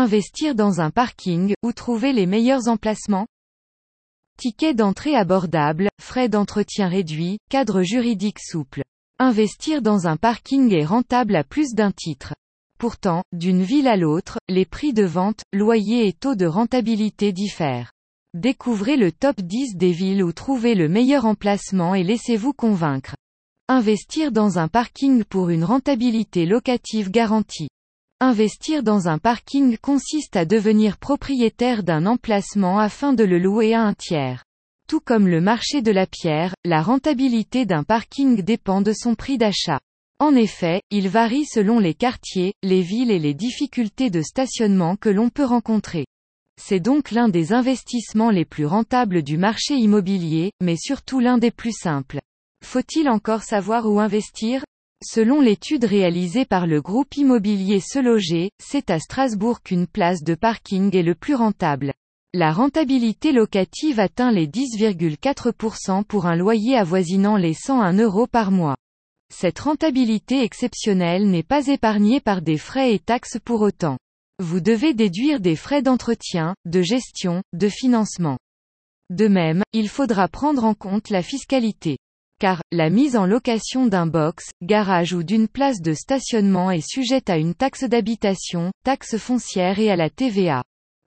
Investir dans un parking, ou trouver les meilleurs emplacements Tickets d'entrée abordables, frais d'entretien réduits, cadre juridique souple. Investir dans un parking est rentable à plus d'un titre. Pourtant, d'une ville à l'autre, les prix de vente, loyers et taux de rentabilité diffèrent. Découvrez le top 10 des villes où trouver le meilleur emplacement et laissez-vous convaincre. Investir dans un parking pour une rentabilité locative garantie. Investir dans un parking consiste à devenir propriétaire d'un emplacement afin de le louer à un tiers. Tout comme le marché de la pierre, la rentabilité d'un parking dépend de son prix d'achat. En effet, il varie selon les quartiers, les villes et les difficultés de stationnement que l'on peut rencontrer. C'est donc l'un des investissements les plus rentables du marché immobilier, mais surtout l'un des plus simples. Faut-il encore savoir où investir? Selon l'étude réalisée par le groupe immobilier Se Loger, c'est à Strasbourg qu'une place de parking est le plus rentable. La rentabilité locative atteint les 10,4% pour un loyer avoisinant les 101 euros par mois. Cette rentabilité exceptionnelle n'est pas épargnée par des frais et taxes pour autant. Vous devez déduire des frais d'entretien, de gestion, de financement. De même, il faudra prendre en compte la fiscalité. Car, la mise en location d'un box, garage ou d'une place de stationnement est sujette à une taxe d'habitation, taxe foncière et à la TVA.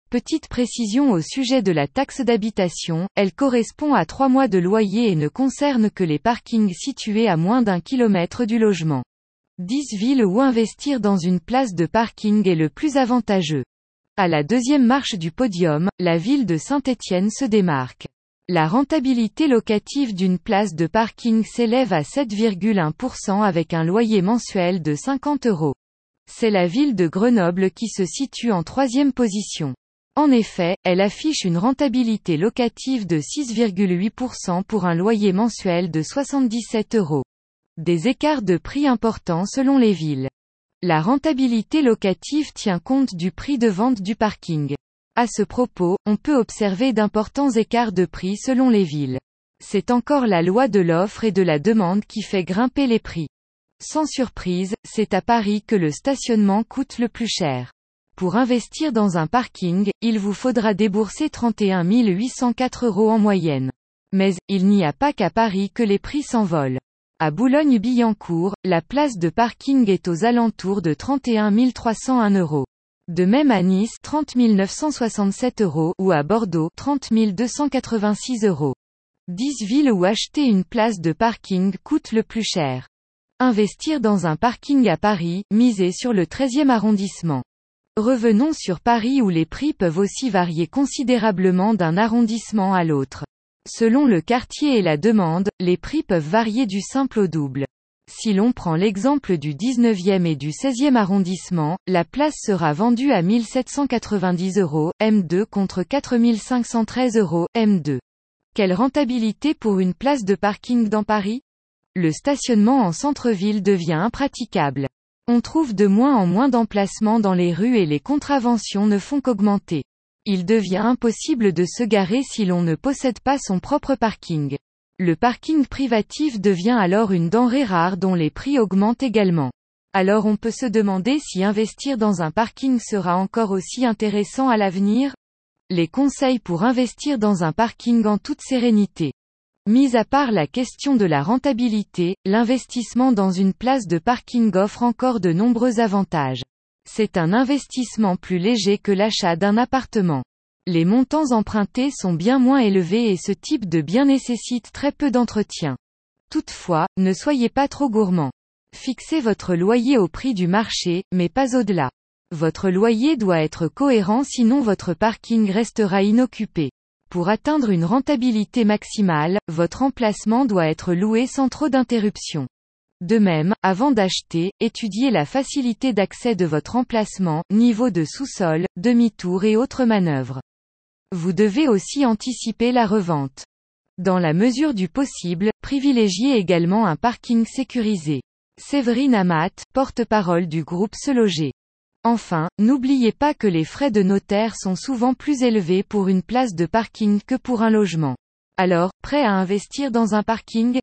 Petite précision au sujet de la taxe d'habitation, elle correspond à trois mois de loyer et ne concerne que les parkings situés à moins d'un kilomètre du logement. 10 villes où investir dans une place de parking est le plus avantageux. À la deuxième marche du podium, la ville de Saint-Étienne se démarque. La rentabilité locative d'une place de parking s'élève à 7,1% avec un loyer mensuel de 50 euros. C'est la ville de Grenoble qui se situe en troisième position. En effet, elle affiche une rentabilité locative de 6,8% pour un loyer mensuel de 77 euros. Des écarts de prix importants selon les villes. La rentabilité locative tient compte du prix de vente du parking. À ce propos, on peut observer d'importants écarts de prix selon les villes. C'est encore la loi de l'offre et de la demande qui fait grimper les prix. Sans surprise, c'est à Paris que le stationnement coûte le plus cher. Pour investir dans un parking, il vous faudra débourser 31 804 euros en moyenne. Mais, il n'y a pas qu'à Paris que les prix s'envolent. À Boulogne-Billancourt, la place de parking est aux alentours de 31 301 euros. De même à Nice, 30 967 euros, ou à Bordeaux, 30 286 euros. 10 villes où acheter une place de parking coûte le plus cher. Investir dans un parking à Paris, miser sur le 13e arrondissement. Revenons sur Paris où les prix peuvent aussi varier considérablement d'un arrondissement à l'autre. Selon le quartier et la demande, les prix peuvent varier du simple au double. Si l'on prend l'exemple du 19e et du 16e arrondissement, la place sera vendue à 1790 euros, M2 contre 4513 euros, M2. Quelle rentabilité pour une place de parking dans Paris? Le stationnement en centre-ville devient impraticable. On trouve de moins en moins d'emplacements dans les rues et les contraventions ne font qu'augmenter. Il devient impossible de se garer si l'on ne possède pas son propre parking. Le parking privatif devient alors une denrée rare dont les prix augmentent également. Alors on peut se demander si investir dans un parking sera encore aussi intéressant à l'avenir? Les conseils pour investir dans un parking en toute sérénité. Mis à part la question de la rentabilité, l'investissement dans une place de parking offre encore de nombreux avantages. C'est un investissement plus léger que l'achat d'un appartement. Les montants empruntés sont bien moins élevés et ce type de bien nécessite très peu d'entretien. Toutefois, ne soyez pas trop gourmand. Fixez votre loyer au prix du marché, mais pas au-delà. Votre loyer doit être cohérent sinon votre parking restera inoccupé. Pour atteindre une rentabilité maximale, votre emplacement doit être loué sans trop d'interruptions. De même, avant d'acheter, étudiez la facilité d'accès de votre emplacement, niveau de sous-sol, demi-tour et autres manœuvres. Vous devez aussi anticiper la revente. Dans la mesure du possible, privilégiez également un parking sécurisé. Séverine Amat, porte-parole du groupe Se Loger. Enfin, n'oubliez pas que les frais de notaire sont souvent plus élevés pour une place de parking que pour un logement. Alors, prêt à investir dans un parking